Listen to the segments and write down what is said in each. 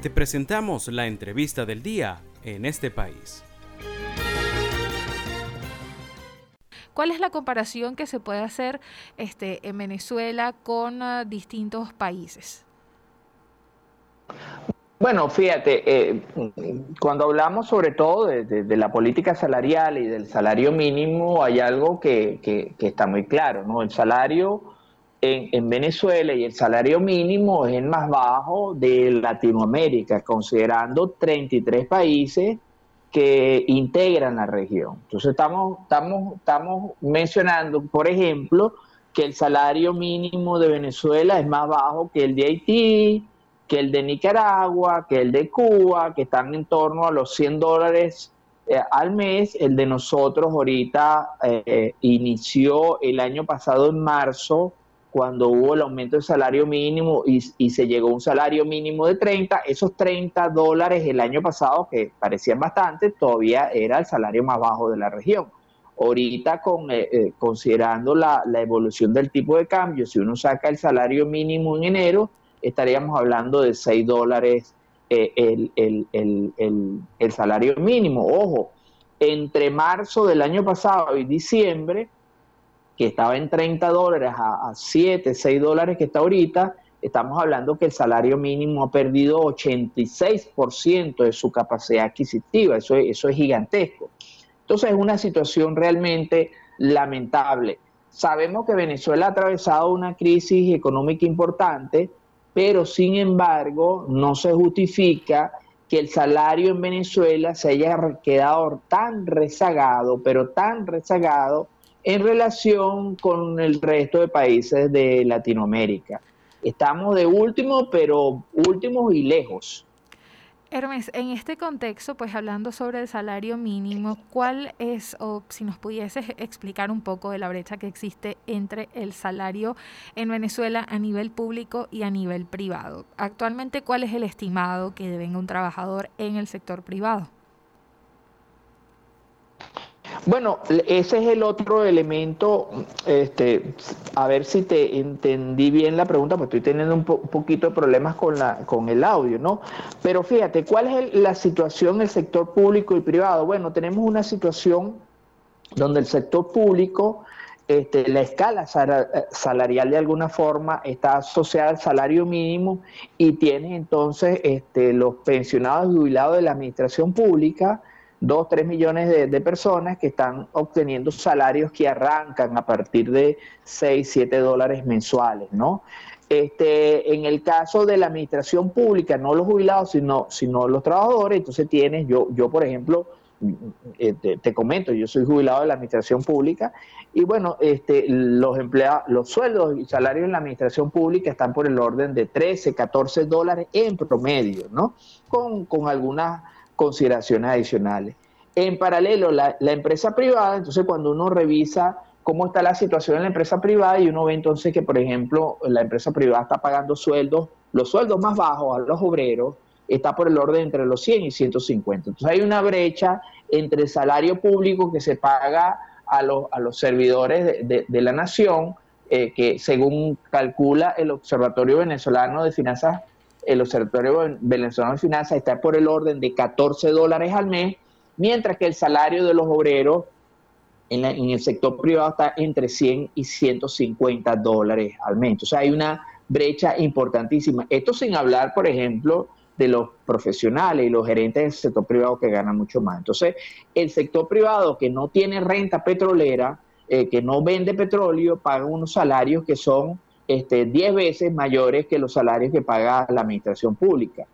Te presentamos la entrevista del día en este país. ¿Cuál es la comparación que se puede hacer este, en Venezuela con uh, distintos países? Bueno, fíjate, eh, cuando hablamos sobre todo de, la política salarial y del salario mínimo, hay algo que, que, está muy claro, ¿no? El salario en, en, Venezuela y el salario mínimo es el más bajo de Latinoamérica, considerando 33 países que integran la región. Entonces estamos, estamos, estamos mencionando, por ejemplo, que el salario mínimo de Venezuela es más bajo que el de Haití, que el de Nicaragua, que el de Cuba, que están en torno a los 100 dólares eh, al mes. El de nosotros ahorita eh, inició el año pasado en marzo cuando hubo el aumento del salario mínimo y, se llegó a un salario mínimo de 30, esos 30 dólares el año pasado, que parecían bastante, todavía era el salario más bajo de la región. Ahorita, con, eh, eh, considerando la, evolución del tipo de cambio, si uno saca el salario mínimo en enero, estaríamos hablando de 6 dólares eh, el salario mínimo. Ojo, entre marzo del año pasado y diciembre, que estaba en 30 dólares a, 7, 6 dólares que está ahorita, estamos hablando que el salario mínimo ha perdido 86% de su capacidad adquisitiva, eso, eso es gigantesco. Entonces es una situación realmente lamentable. Sabemos que Venezuela ha atravesado una crisis económica importante, pero sin embargo no se justifica que el salario en Venezuela se haya quedado tan rezagado, pero tan rezagado, en relación con el resto de países de Latinoamérica. Estamos de último, pero últimos y lejos. Hermes, en este contexto, pues hablando sobre el salario mínimo, ¿cuál es, o si nos pudieses explicar un poco de la brecha que existe entre el salario en Venezuela a nivel público y a nivel privado? Actualmente, ¿cuál es el estimado que debe un trabajador en el sector privado? Bueno, ese es el otro elemento, este, a ver si te entendí bien la pregunta, pues estoy teniendo un, poquito de problemas con, la, con el audio, ¿no? Pero fíjate, ¿cuál es la situación en el sector público y privado? Bueno, tenemos una situación donde el sector público, este, la escala salarial de alguna forma está asociada al salario mínimo y tiene entonces este, los pensionados jubilados de la administración pública, 2, 3 millones de, personas que están obteniendo salarios que arrancan a partir de 6, 7 dólares mensuales, ¿no? Este, en el caso de la administración pública, no los jubilados, sino, sino los trabajadores, entonces tienes, yo, yo por ejemplo, eh, te, comento, yo soy jubilado de la administración pública y bueno, este, los empleados, los sueldos y salarios en la administración pública están por el orden de 13, 14 dólares en promedio, ¿no? Con, con algunas consideraciones adicionales. En paralelo, la, empresa privada, entonces cuando uno revisa cómo está la situación en la empresa privada y uno ve entonces que, por ejemplo, la empresa privada está pagando sueldos, los sueldos más bajos a los obreros, está por el orden entre los 100 y 150. Entonces hay una brecha entre el salario público que se paga a los, a los servidores de, la nación, eh, que según calcula el Observatorio Venezolano de Finanzas el Observatorio Venezolano de Finanzas está por el orden de 14 dólares al mes, mientras que el salario de los obreros en, el sector privado está entre 100 y 150 dólares al mes. Entonces hay una brecha importantísima. Esto sin hablar, por ejemplo, de los profesionales y los gerentes del sector privado que ganan mucho más. Entonces, el sector privado que no tiene renta petrolera, eh, que no vende petróleo, paga unos salarios que son este, 10 veces mayores que los salarios que paga la administración pública.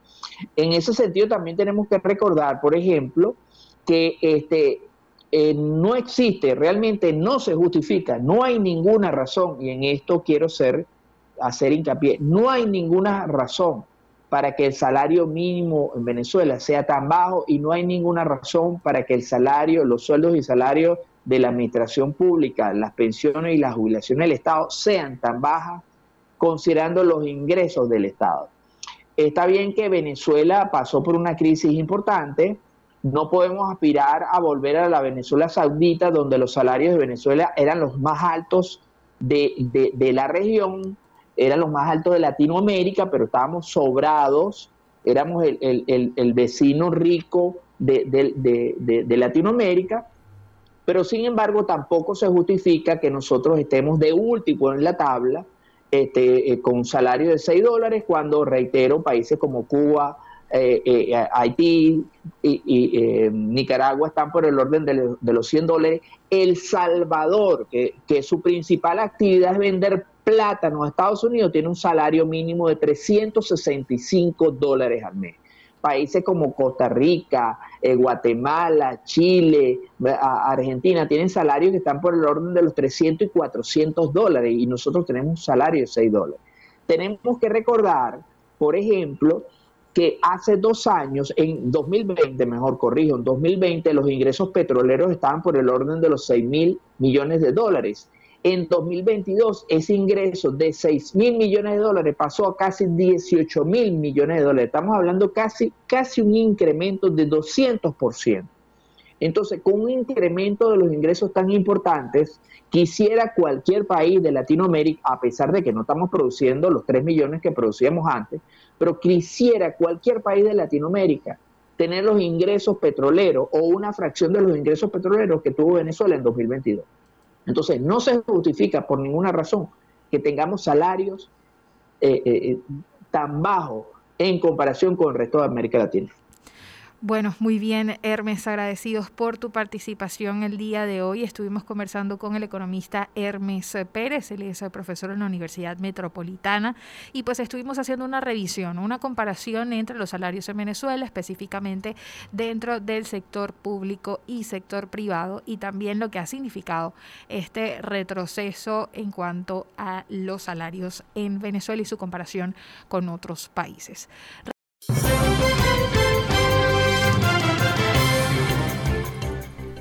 En ese sentido también tenemos que recordar, por ejemplo, que este, eh, no existe, realmente no se justifica, no hay ninguna razón, y en esto quiero ser, hacer hincapié, no hay ninguna razón para que el salario mínimo en Venezuela sea tan bajo y no hay ninguna razón para que el salario, los sueldos y salarios de la administración pública, las pensiones y las jubilaciones del Estado sean tan bajas considerando los ingresos del Estado. Está bien que Venezuela pasó por una crisis importante, no podemos aspirar a volver a la Venezuela saudita, donde los salarios de Venezuela eran los más altos de, de la región, eran los más altos de Latinoamérica, pero estábamos sobrados. Éramos el, vecino rico de, Latinoamérica, pero sin embargo tampoco se justifica que nosotros estemos de último en la tabla este, eh, con un salario de 6 dólares cuando, reitero, países como Cuba, eh, eh, Haití y, Nicaragua están por el orden de, los 100 dólares. El Salvador, que, que su principal actividad es vender plátano a Estados Unidos, tiene un salario mínimo de 365 dólares al mes países como Costa Rica, eh, Guatemala, Chile, Argentina, tienen salarios que están por el orden de los 300 y 400 dólares y nosotros tenemos un salario de 6 dólares. Tenemos que recordar, por ejemplo, que hace dos años, en 2020, mejor corrijo, en 2020 los ingresos petroleros estaban por el orden de los 6 mil millones de dólares en 2022 ese ingreso de 6 mil millones de dólares pasó a casi 18 mil millones de dólares. Estamos hablando casi, casi un incremento de 200%. Entonces, con un incremento de los ingresos tan importantes, quisiera cualquier país de Latinoamérica, a pesar de que no estamos produciendo los 3 millones que producíamos antes, pero quisiera cualquier país de Latinoamérica tener los ingresos petroleros o una fracción de los ingresos petroleros que tuvo Venezuela en 2022. Entonces, no se justifica por ninguna razón que tengamos salarios eh, eh, eh, tan bajos en comparación con el resto de América Latina. Bueno, muy bien, Hermes, agradecidos por tu participación el día de hoy. Estuvimos conversando con el economista Hermes Pérez, él es profesor en la Universidad Metropolitana, y pues estuvimos haciendo una revisión, una comparación entre los salarios en Venezuela, específicamente dentro del sector público y sector privado, y también lo que ha significado este retroceso en cuanto a los salarios en Venezuela y su comparación con otros países.